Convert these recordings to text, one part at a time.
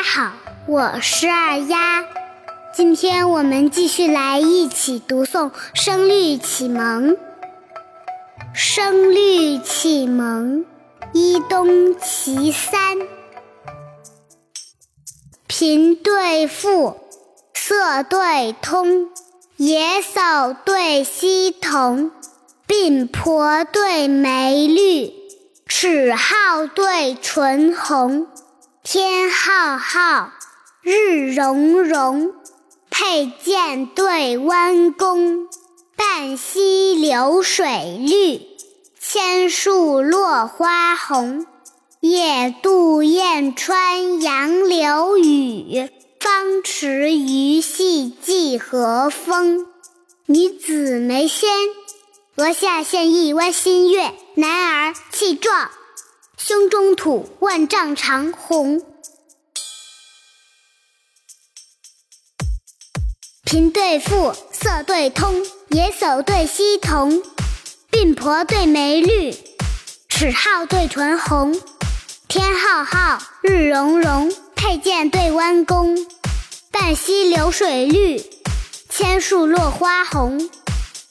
大家好，我是二丫。今天我们继续来一起读诵《声律启蒙》。《声律启蒙》一东齐三，频对赋，色对通，野叟对溪童，鬓婆对眉绿，齿皓对唇红。天浩浩，日融融，佩剑对弯弓。半溪流水绿，千树落花红。野渡燕穿杨柳雨，芳池鱼戏芰荷风。女子眉纤，额下现一弯新月；男儿气壮。胸中土，万丈长虹。贫对富，色对通，野叟对溪童，鬓婆对眉绿，齿皓对唇红。天浩浩，日融融，佩剑对弯弓。半溪流水绿，千树落花红。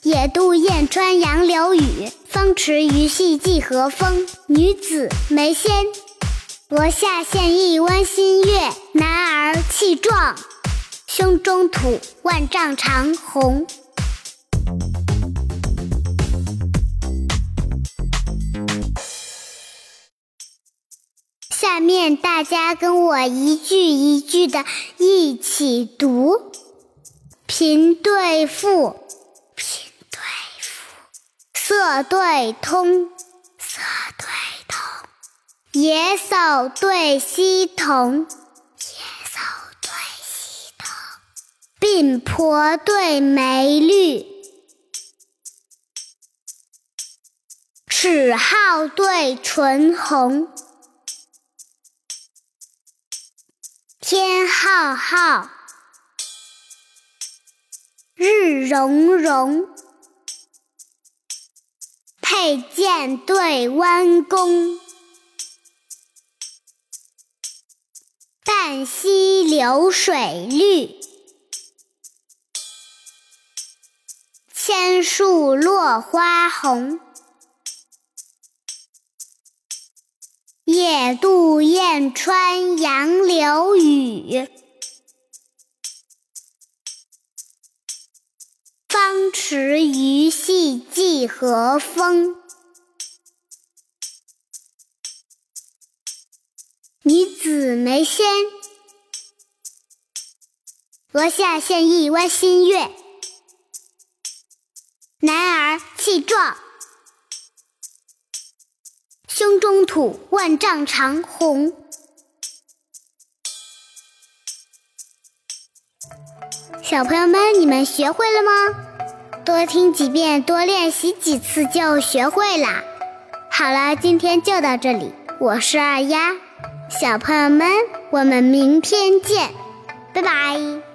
野渡燕穿杨柳雨，芳池鱼戏芰荷风。女子眉纤，额下现一弯新月；男儿气壮，胸中土，万丈长虹。下面大家跟我一句一句的一起读：贫对富。色对通，色对通；野叟对溪童，野叟对溪童；鬓婆对眉绿，齿皓对唇红。天浩浩，日融融。佩剑对弯弓，半溪流水绿，千树落花红。野渡燕穿杨柳雨。芳池鱼戏寄和风。女子眉纤，额下现一弯新月；男儿气壮，胸中土，万丈长虹。小朋友们，你们学会了吗？多听几遍，多练习几次就学会了。好了，今天就到这里。我是二丫，小朋友们，我们明天见，拜拜。